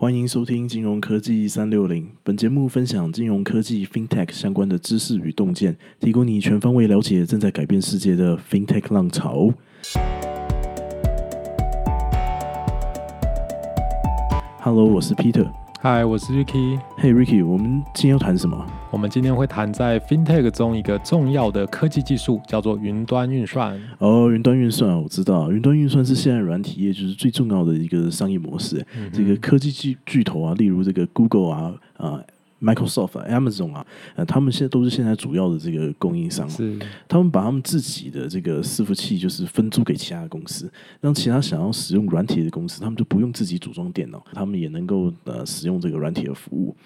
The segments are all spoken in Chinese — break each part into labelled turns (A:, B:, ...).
A: 欢迎收听金融科技三六零。本节目分享金融科技 （FinTech） 相关的知识与洞见，提供你全方位了解正在改变世界的 FinTech 浪潮。Hello，我是 Peter。
B: 嗨，我是 Ricky。
A: Hey Ricky，我们今天要谈什么？
B: 我们今天会谈在 FinTech 中一个重要的科技技术，叫做云端运算。
A: 哦，云端运算，我知道，云端运算是现在软体业就是最重要的一个商业模式。这个科技巨巨头啊，例如这个 Google 啊，啊。Microsoft、Amazon 啊，呃，他们现在都是现在主要的这个供应商。
B: 是，
A: 他们把他们自己的这个伺服器就是分租给其他的公司，让其他想要使用软体的公司，他们就不用自己组装电脑，他们也能够呃使用这个软体的服务。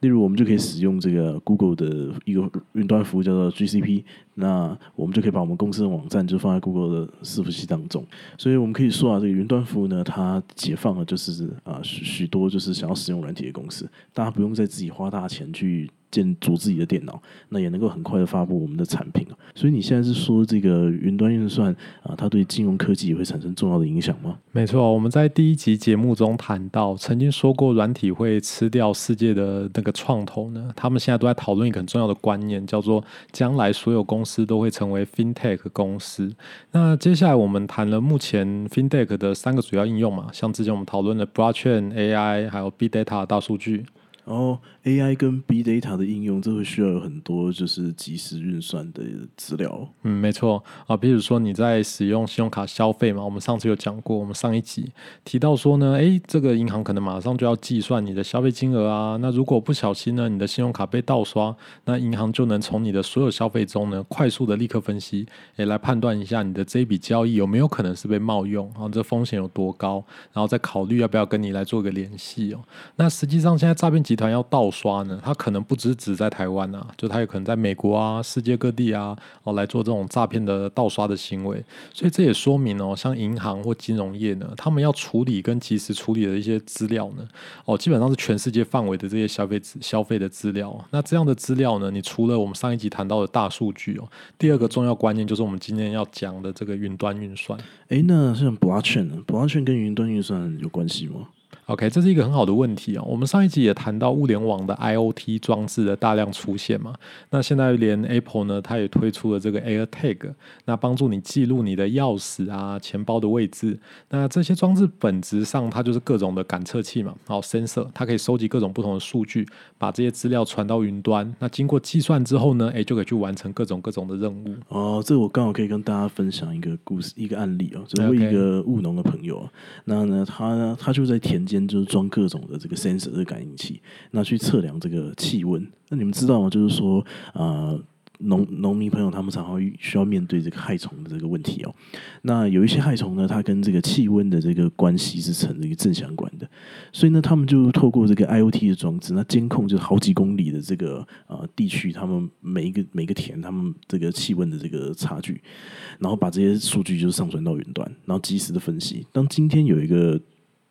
A: 例如，我们就可以使用这个 Google 的一个云端服务叫做 GCP。那我们就可以把我们公司的网站就放在 Google 的伺服器当中，所以我们可以说啊，这个云端服务呢，它解放了就是啊许许多就是想要使用软体的公司，大家不用再自己花大钱去。建组自己的电脑，那也能够很快的发布我们的产品所以你现在是说这个云端运算啊，它对金融科技也会产生重要的影响吗？
B: 没错，我们在第一集节目中谈到，曾经说过软体会吃掉世界的那个创投呢。他们现在都在讨论一个很重要的观念，叫做将来所有公司都会成为 FinTech 公司。那接下来我们谈了目前 FinTech 的三个主要应用嘛，像之前我们讨论的 Blockchain、AI 还有 Big Data 大数据。
A: 然后 AI 跟 B data 的应用，这会需要有很多就是即时运算的资料。
B: 嗯，没错啊，比如说你在使用信用卡消费嘛，我们上次有讲过，我们上一集提到说呢，诶，这个银行可能马上就要计算你的消费金额啊。那如果不小心呢，你的信用卡被盗刷，那银行就能从你的所有消费中呢，快速的立刻分析，诶，来判断一下你的这一笔交易有没有可能是被冒用，然后这风险有多高，然后再考虑要不要跟你来做个联系哦。那实际上现在诈骗集团要盗刷呢，它可能不只只在台湾啊，就它有可能在美国啊、世界各地啊，哦来做这种诈骗的盗刷的行为。所以这也说明哦，像银行或金融业呢，他们要处理跟及时处理的一些资料呢，哦基本上是全世界范围的这些消费消费的资料。那这样的资料呢，你除了我们上一集谈到的大数据哦，第二个重要观念就是我们今天要讲的这个云端运算。
A: 哎，那像 Blockchain，Blockchain 跟云端运算有关系吗
B: ？OK，这是一个很好的问题哦。我们上一集也谈到物联网的 IOT 装置的大量出现嘛。那现在连 Apple 呢，它也推出了这个 AirTag，那帮助你记录你的钥匙啊、钱包的位置。那这些装置本质上它就是各种的感测器嘛，好，sensor，它可以收集各种不同的数据，把这些资料传到云端。那经过计算之后呢，哎，就可以去完成各种各种的任务。
A: 哦，这我刚好可以跟大家分享一个故事，一个案例哦，就是一个务农的朋友，那呢，他呢，他就在田间。就是装各种的这个 sensor 的感应器，那去测量这个气温。那你们知道吗？就是说，呃。农农民朋友他们常常需要面对这个害虫的这个问题哦。那有一些害虫呢，它跟这个气温的这个关系是成一个正相关的，所以呢，他们就透过这个 IOT 的装置，那监控就是好几公里的这个呃地区，他们每一个每个田他们这个气温的这个差距，然后把这些数据就上传到云端，然后及时的分析。当今天有一个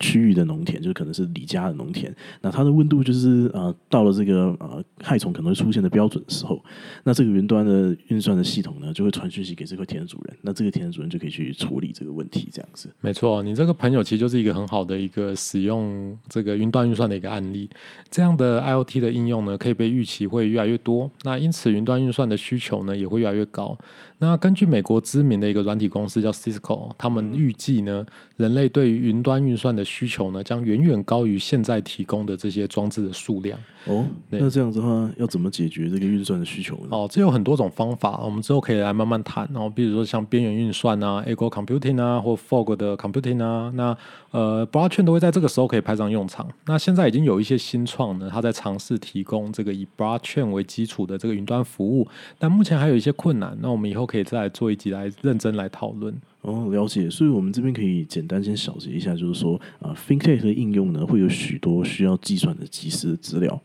A: 区域的农田就是可能是李家的农田，那它的温度就是呃到了这个呃害虫可能会出现的标准的时候，那这个云端的运算的系统呢就会传讯息给这块田的主人，那这个田的主人就可以去处理这个问题，这样子。
B: 没错，你这个朋友其实就是一个很好的一个使用这个云端运算的一个案例。这样的 IOT 的应用呢，可以被预期会越来越多，那因此云端运算的需求呢也会越来越高。那根据美国知名的一个软体公司叫 Cisco，他们预计呢，人类对于云端运算的需求呢，将远远高于现在提供的这些装置的数量。
A: 哦，那这样子的话，要怎么解决这个运算的需求呢？
B: 哦，这有很多种方法，我们之后可以来慢慢谈。然后，比如说像边缘运算啊，Echo Computing 啊，或 Fog 的 Computing 啊，那呃，Blockchain 都会在这个时候可以派上用场。那现在已经有一些新创呢，它在尝试提供这个以 Blockchain 为基础的这个云端服务，但目前还有一些困难。那我们以后可以再来做一集来认真来讨论。
A: 哦，了解。所以我们这边可以简单先小结一下，就是说啊，FinTech 的应用呢，会有许多需要计算的即时的资料。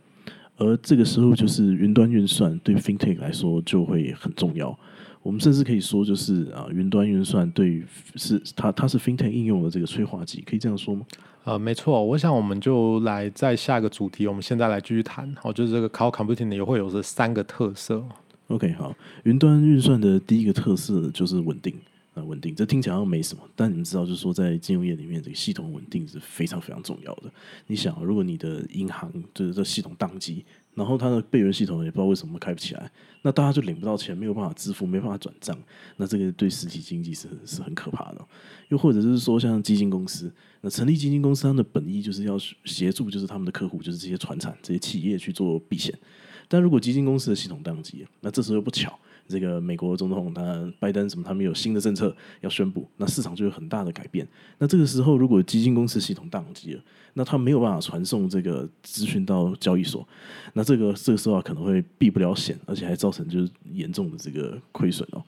A: 而这个时候，就是云端运算对 FinTech 来说就会很重要。我们甚至可以说，就是啊，云端运算对于是它它是 FinTech 应用的这个催化剂，可以这样说吗？
B: 呃，没错。我想我们就来在下一个主题，我们现在来继续谈。好，就是这个 Cloud Computing 也会有这三个特色。
A: OK，好，云端运算的第一个特色就是稳定。啊稳定。这听起来没什么，但你们知道，就是说在金融业里面，这个系统稳定是非常非常重要的。你想，如果你的银行就是这系统宕机，然后它的备援系统也不知道为什么开不起来，那大家就领不到钱，没有办法支付，没办法转账，那这个对实体经济是是很可怕的。又或者是说，像基金公司，那成立基金公司，它的本意就是要协助，就是他们的客户，就是这些船产、这些企业去做避险。但如果基金公司的系统宕机，那这时候又不巧，这个美国总统他拜登什么，他们有新的政策要宣布，那市场就有很大的改变。那这个时候，如果基金公司系统宕机了，那他没有办法传送这个资讯到交易所，那这个这个时候啊可能会避不了险，而且还造成就是严重的这个亏损哦。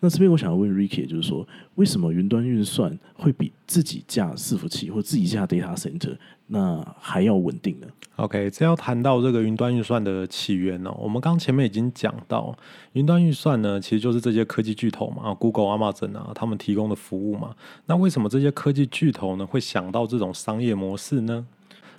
A: 那这边我想要问 Ricky，就是说，为什么云端运算会比自己架伺服器或自己架 data center 那还要稳定呢
B: ？OK，这要谈到这个云端运算的起源哦。我们刚前面已经讲到，云端运算呢，其实就是这些科技巨头嘛，Google、Amazon 啊，他们提供的服务嘛。那为什么这些科技巨头呢会想到这种商业模式？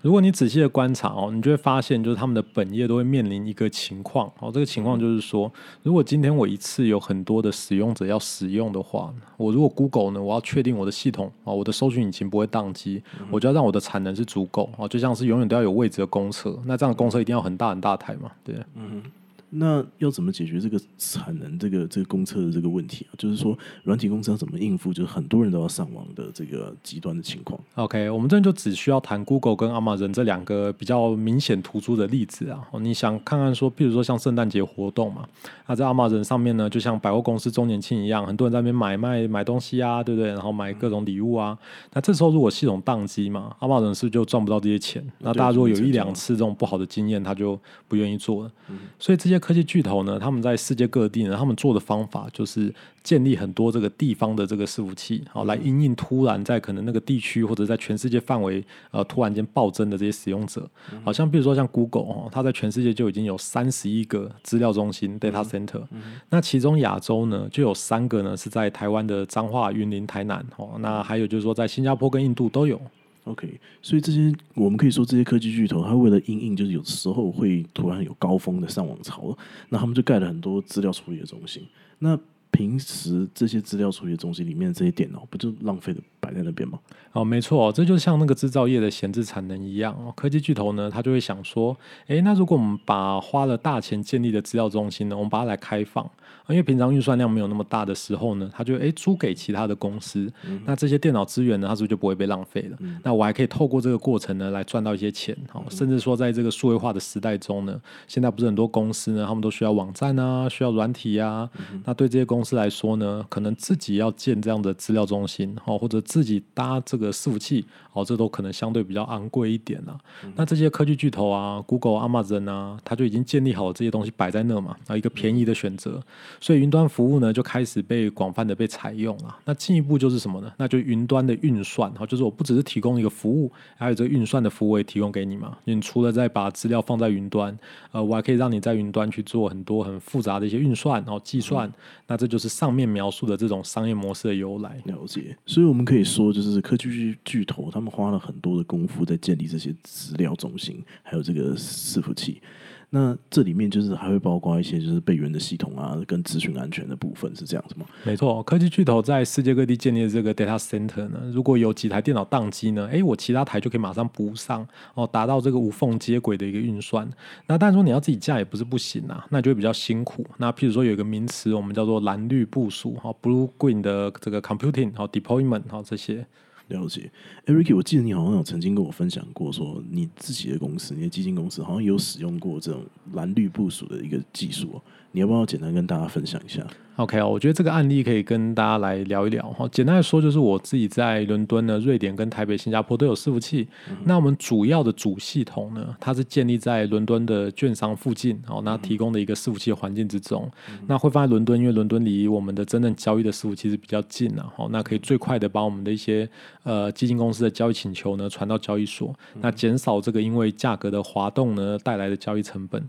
B: 如果你仔细的观察哦，你就会发现，就是他们的本业都会面临一个情况哦。这个情况就是说，如果今天我一次有很多的使用者要使用的话，我如果 Google 呢，我要确定我的系统啊，我的搜寻引擎不会宕机，我就要让我的产能是足够啊，就像是永远都要有位置的公车，那这样公车一定要很大很大台嘛，对，嗯。
A: 那要怎么解决这个产能、这个这个公车的这个问题啊？就是说，软体公司要怎么应付，就是很多人都要上网的这个极端的情况。
B: OK，我们这边就只需要谈 Google 跟 Amazon 这两个比较明显突出的例子啊。你想看看说，比如说像圣诞节活动嘛，那在 Amazon 上面呢，就像百货公司周年庆一样，很多人在那边买卖买东西啊，对不对？然后买各种礼物啊。那这时候如果系统宕机嘛，Amazon 是就赚不到这些钱。那大家如果有一两次这种不好的经验，他就不愿意做了。所以这些科技巨头呢，他们在世界各地呢，他们做的方法就是建立很多这个地方的这个伺服器，好来因应突然在可能那个地区或者在全世界范围呃突然间暴增的这些使用者，好像比如说像 Google 哦，它在全世界就已经有三十一个资料中心 data center，那其中亚洲呢就有三个呢是在台湾的彰化、云林、台南哦，那还有就是说在新加坡跟印度都有。
A: OK，所以这些我们可以说，这些科技巨头，他为了应应，就是有时候会突然有高峰的上网潮，那他们就盖了很多资料处理的中心。那平时这些资料处理的中心里面这些电脑，不就浪费的摆在那边吗？
B: 哦，没错，这就像那个制造业的闲置产能一样哦。科技巨头呢，他就会想说，诶，那如果我们把花了大钱建立的资料中心呢，我们把它来开放。因为平常运算量没有那么大的时候呢，他就诶租给其他的公司，那这些电脑资源呢，它是不是就不会被浪费了？那我还可以透过这个过程呢，来赚到一些钱，哦，甚至说在这个数位化的时代中呢，现在不是很多公司呢，他们都需要网站啊，需要软体啊，那对这些公司来说呢，可能自己要建这样的资料中心，哦，或者自己搭这个伺服器，哦，这都可能相对比较昂贵一点啊。那这些科技巨头啊，Google、Amazon 啊，他就已经建立好这些东西摆在那嘛，啊，一个便宜的选择。所以云端服务呢就开始被广泛的被采用了。那进一步就是什么呢？那就云端的运算，哈，就是我不只是提供一个服务，还有这个运算的服务也提供给你嘛。你除了在把资料放在云端，呃，我还可以让你在云端去做很多很复杂的一些运算，然后计算。那这就是上面描述的这种商业模式的由来。
A: 了解。所以我们可以说，就是科技巨巨头他们花了很多的功夫在建立这些资料中心，还有这个伺服器。那这里面就是还会包括一些就是备援的系统啊，跟资讯安全的部分是这样子吗？
B: 没错，科技巨头在世界各地建立的这个 data center 呢，如果有几台电脑宕机呢，哎，我其他台就可以马上补上哦，达到这个无缝接轨的一个运算。那但是说你要自己架也不是不行啊，那就会比较辛苦。那譬如说有一个名词，我们叫做蓝绿部署哈，blue green 的这个 computing 好 deployment 好这些。
A: 了解，Eric，我记得你好像有曾经跟我分享过，说你自己的公司，你的基金公司好像有使用过这种蓝绿部署的一个技术哦，你要不要简单跟大家分享一下？
B: ？OK 哦，我觉得这个案例可以跟大家来聊一聊哈。简单来说，就是我自己在伦敦呢、瑞典跟台北、新加坡都有伺服器。那我们主要的主系统呢，它是建立在伦敦的券商附近哦，那提供的一个伺服器环境之中。那会放在伦敦，因为伦敦离我们的真正交易的伺服器是比较近的哦，那可以最快的把我们的一些呃基金公司的交易请求呢传到交易所，那减少这个因为价格的滑动呢带来的交易成本。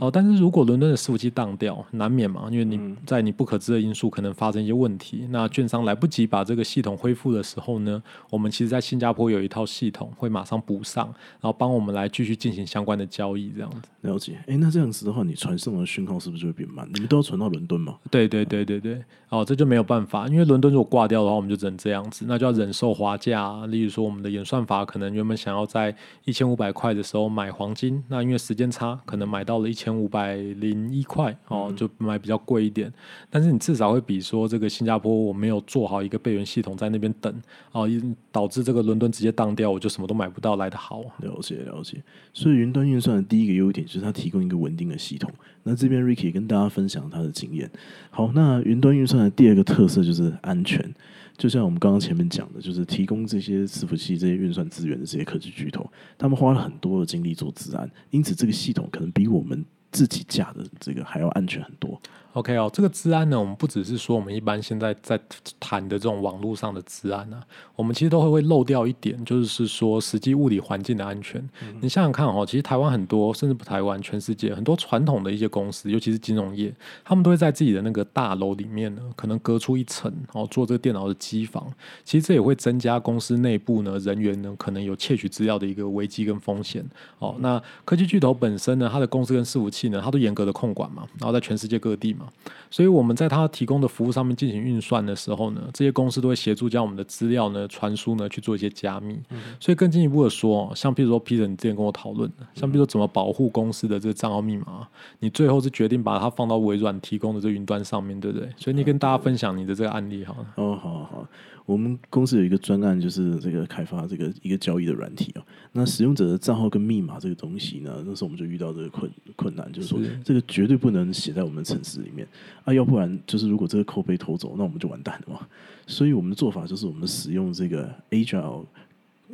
B: 哦，但是如果伦敦的伺服器当掉，难免嘛，因为你在你不可知的因素可能发生一些问题，那券商来不及把这个系统恢复的时候呢，我们其实在新加坡有一套系统会马上补上，然后帮我们来继续进行相关的交易，这样子。
A: 了解，哎，那这样子的话，你传送的讯号是不是就会变慢？你们都要传到伦敦吗？
B: 对对对对对，哦，这就没有办法，因为伦敦如果挂掉的话，我们就只能这样子，那就要忍受滑价。例如说，我们的演算法可能原本想要在一千五百块的时候买黄金，那因为时间差，可能买到了一千五百零一块，哦，就买比较贵一点。但是是你至少会比说这个新加坡我没有做好一个备援系统在那边等，哦，导致这个伦敦直接当掉，我就什么都买不到来的好。
A: 了解了解，所以云端运算的第一个优点就是它提供一个稳定的系统。那这边 Ricky 跟大家分享他的经验。好，那云端运算的第二个特色就是安全。就像我们刚刚前面讲的，就是提供这些伺服器、这些运算资源的这些科技巨头，他们花了很多的精力做自安，因此这个系统可能比我们自己架的这个还要安全很多。
B: OK 哦，这个治安呢，我们不只是说我们一般现在在谈的这种网络上的治安啊，我们其实都会会漏掉一点，就是说实际物理环境的安全。你想想看哦，其实台湾很多，甚至不台湾，全世界很多传统的一些公司，尤其是金融业，他们都会在自己的那个大楼里面呢，可能隔出一层，然后做这个电脑的机房。其实这也会增加公司内部呢人员呢可能有窃取资料的一个危机跟风险。哦，那科技巨头本身呢，它的公司跟伺服器呢，它都严格的控管嘛，然后在全世界各地嘛。所以我们在它提供的服务上面进行运算的时候呢，这些公司都会协助将我们的资料呢传输呢去做一些加密。所以更进一步的说，像譬如说 Peter，你之前跟我讨论的，像比如说怎么保护公司的这个账号密码，你最后是决定把它放到微软提供的这云端上面对不对？所以你跟大家分享你的这个案例好了。
A: 哦，好好好。我们公司有一个专案，就是这个开发这个一个交易的软体啊。那使用者的账号跟密码这个东西呢，那时候我们就遇到这个困困难，就是说这个绝对不能写在我们的城市里面面啊，要不然就是如果这个扣被偷走，那我们就完蛋了嘛。所以我们的做法就是我们使用这个 Agile。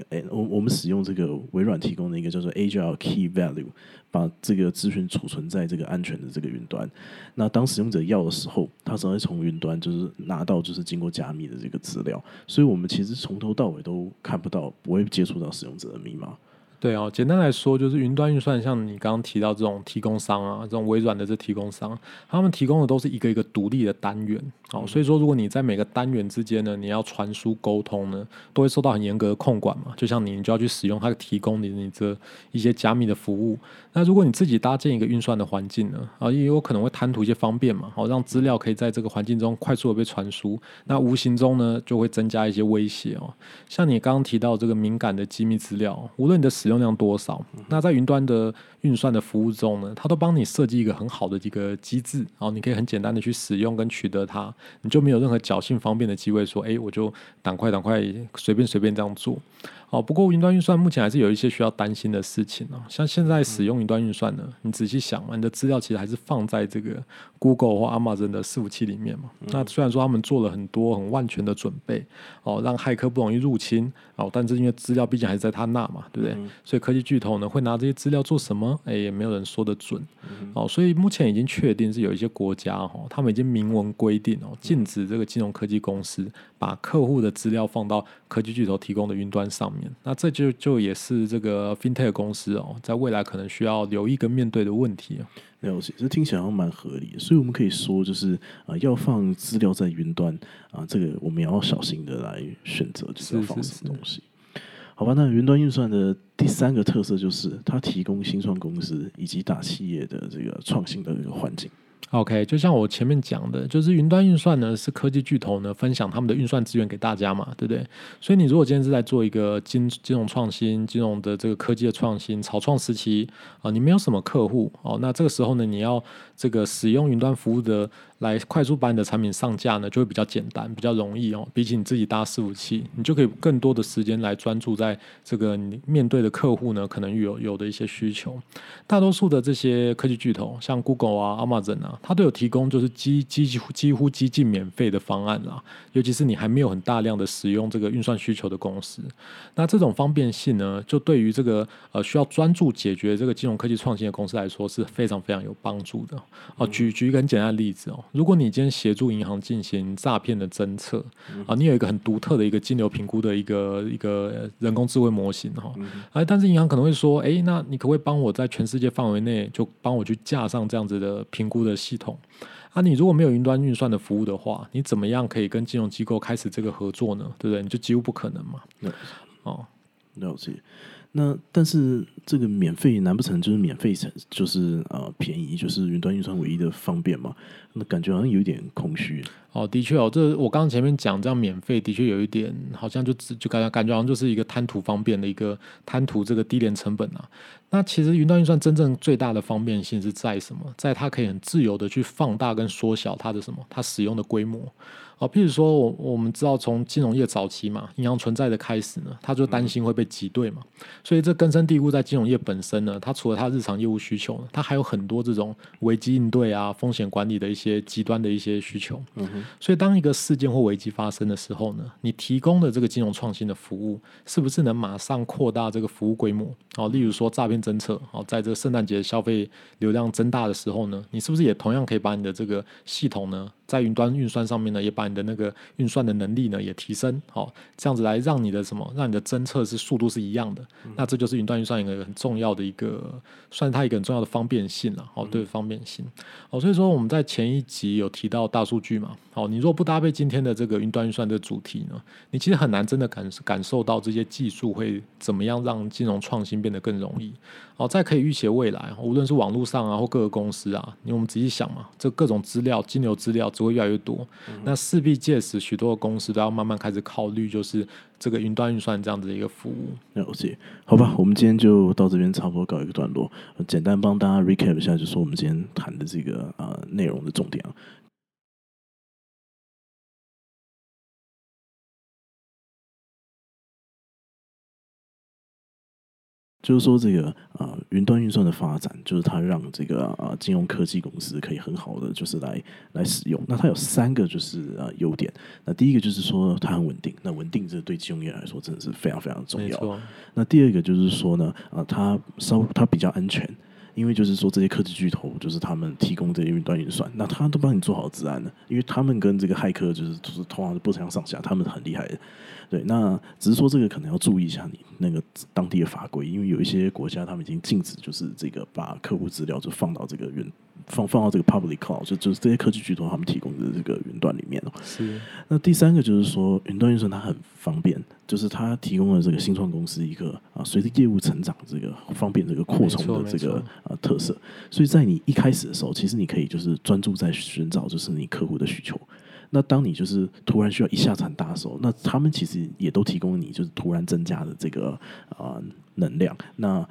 A: 哎，我我们使用这个微软提供的一个叫做 Agile Key Value，把这个资讯储存在这个安全的这个云端。那当使用者要的时候，他只会从云端就是拿到就是经过加密的这个资料。所以我们其实从头到尾都看不到，不会接触到使用者的密码。
B: 对哦，简单来说就是云端运算，像你刚刚提到这种提供商啊，这种微软的这提供商，他们提供的都是一个一个独立的单元。好，所以说如果你在每个单元之间呢，你要传输沟通呢，都会受到很严格的控管嘛。就像你，你就要去使用它提供你你这一些加密的服务。那如果你自己搭建一个运算的环境呢，啊，也有可能会贪图一些方便嘛，好让资料可以在这个环境中快速的被传输。那无形中呢，就会增加一些威胁哦。像你刚刚提到这个敏感的机密资料，无论你的使用量多少，那在云端的运算的服务中呢，它都帮你设计一个很好的一个机制，然后你可以很简单的去使用跟取得它，你就没有任何侥幸方便的机会，说，哎，我就赶快赶快随便随便这样做。哦，不过云端运算目前还是有一些需要担心的事情哦。像现在使用云端运算呢，你仔细想嘛，你的资料其实还是放在这个 Google 或 Amazon 的伺服器里面嘛。那虽然说他们做了很多很万全的准备，哦，让骇客不容易入侵，哦，但是因为资料毕竟还是在他那嘛，对不对？所以科技巨头呢会拿这些资料做什么？哎，也没有人说得准。哦，所以目前已经确定是有一些国家哦，他们已经明文规定哦，禁止这个金融科技公司把客户的资料放到科技巨头提供的云端上面。那这就就也是这个 FinTech 公司哦，在未来可能需要留意跟面对的问题啊。
A: 了解，这听起来蛮合理的，所以我们可以说，就是啊，要放资料在云端啊，这个我们也要小心的来选择，就是要放什么东西。好吧，那云端运算的第三个特色就是它提供新创公司以及大企业的这个创新的一个环境。
B: OK，就像我前面讲的，就是云端运算呢，是科技巨头呢分享他们的运算资源给大家嘛，对不对？所以你如果今天是在做一个金金融创新、金融的这个科技的创新、草创时期啊，你没有什么客户哦，那这个时候呢，你要这个使用云端服务的。来快速把你的产品上架呢，就会比较简单，比较容易哦。比起你自己搭伺服器，你就可以更多的时间来专注在这个你面对的客户呢，可能有有的一些需求。大多数的这些科技巨头，像 Google 啊、Amazon 啊，它都有提供就是几几乎几乎几近免费的方案啦。尤其是你还没有很大量的使用这个运算需求的公司，那这种方便性呢，就对于这个呃需要专注解决这个金融科技创新的公司来说是非常非常有帮助的。哦，举举一个很简单的例子哦。如果你今天协助银行进行诈骗的侦测啊，你有一个很独特的一个金流评估的一个一个人工智慧模型哈，哎，但是银行可能会说，哎，那你可不可以帮我在全世界范围内就帮我去架上这样子的评估的系统？啊，你如果没有云端运算的服务的话，你怎么样可以跟金融机构开始这个合作呢？对不对？你就几乎不可能嘛。
A: 哦，了解。那但是这个免费难不成就是免费成就是呃便宜就是云端运算唯一的方便嘛？那感觉好像有点空虚。
B: 哦，的确哦，这我刚刚前面讲这样免费的确有一点好像就就感觉感觉好像就是一个贪图方便的一个贪图这个低廉成本啊。那其实云端运算真正最大的方便性是在什么？在它可以很自由的去放大跟缩小它的什么？它使用的规模。哦，譬如说，我我们知道从金融业早期嘛，银行存在的开始呢，他就担心会被挤兑嘛，所以这根深蒂固在金融业本身呢，它除了它日常业务需求呢，它还有很多这种危机应对啊、风险管理的一些极端的一些需求。嗯哼。所以当一个事件或危机发生的时候呢，你提供的这个金融创新的服务，是不是能马上扩大这个服务规模？哦，例如说诈骗侦测，哦，在这个圣诞节消费流量增大的时候呢，你是不是也同样可以把你的这个系统呢？在云端运算上面呢，也把你的那个运算的能力呢也提升，好，这样子来让你的什么，让你的侦测是速度是一样的。那这就是云端运算一个很重要的一个，算它一个很重要的方便性了，好，对方便性。哦，所以说我们在前一集有提到大数据嘛，好，你若不搭配今天的这个云端运算的主题呢，你其实很难真的感感受到这些技术会怎么样让金融创新变得更容易。哦，在可以预写未来，无论是网络上啊或各个公司啊，因为我们仔细想嘛，这各种资料、金流资料。只会越来越多，那势必届时许多的公司都要慢慢开始考虑，就是这个云端运算这样子的一个服务。
A: 了解，好吧，我们今天就到这边差不多告一个段落，简单帮大家 recap 一下，就是我们今天谈的这个呃内容的重点啊。就是说，这个啊，云端运算的发展，就是它让这个啊金融科技公司可以很好的就是来来使用。那它有三个就是啊优点。那第一个就是说它很稳定，那稳定这对金融业来说真的是非常非常重要。那第二个就是说呢，啊它稍它比较安全，因为就是说这些科技巨头就是他们提供这些云端运算，那他都帮你做好治安的，因为他们跟这个骇客就是就是通常是不相上下，他们很厉害的。对，那只是说这个可能要注意一下你那个当地的法规，因为有一些国家他们已经禁止，就是这个把客户资料就放到这个云放放到这个 public cloud，就就是这些科技巨头他们提供的这个云端里面哦。
B: 是。
A: 那第三个就是说，云端运算它很方便，就是它提供了这个新创公司一个啊，随着业务成长这个方便这个扩充的这个啊特色。所以在你一开始的时候，其实你可以就是专注在寻找就是你客户的需求。那当你就是突然需要一下子很大的时候，那他们其实也都提供你就是突然增加的这个啊能量。那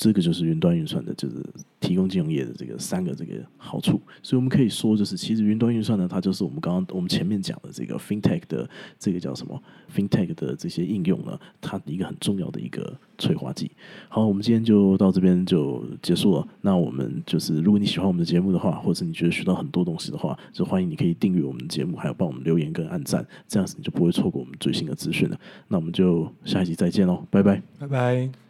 A: 这个就是云端运算的，就是提供金融业的这个三个这个好处。所以我们可以说，就是其实云端运算呢，它就是我们刚刚我们前面讲的这个 FinTech 的这个叫什么 FinTech 的这些应用呢，它一个很重要的一个催化剂。好，我们今天就到这边就结束了。那我们就是，如果你喜欢我们的节目的话，或者你觉得学到很多东西的话，就欢迎你可以订阅我们的节目，还有帮我们留言跟按赞，这样子你就不会错过我们最新的资讯了。那我们就下一集再见喽，拜拜，
B: 拜拜。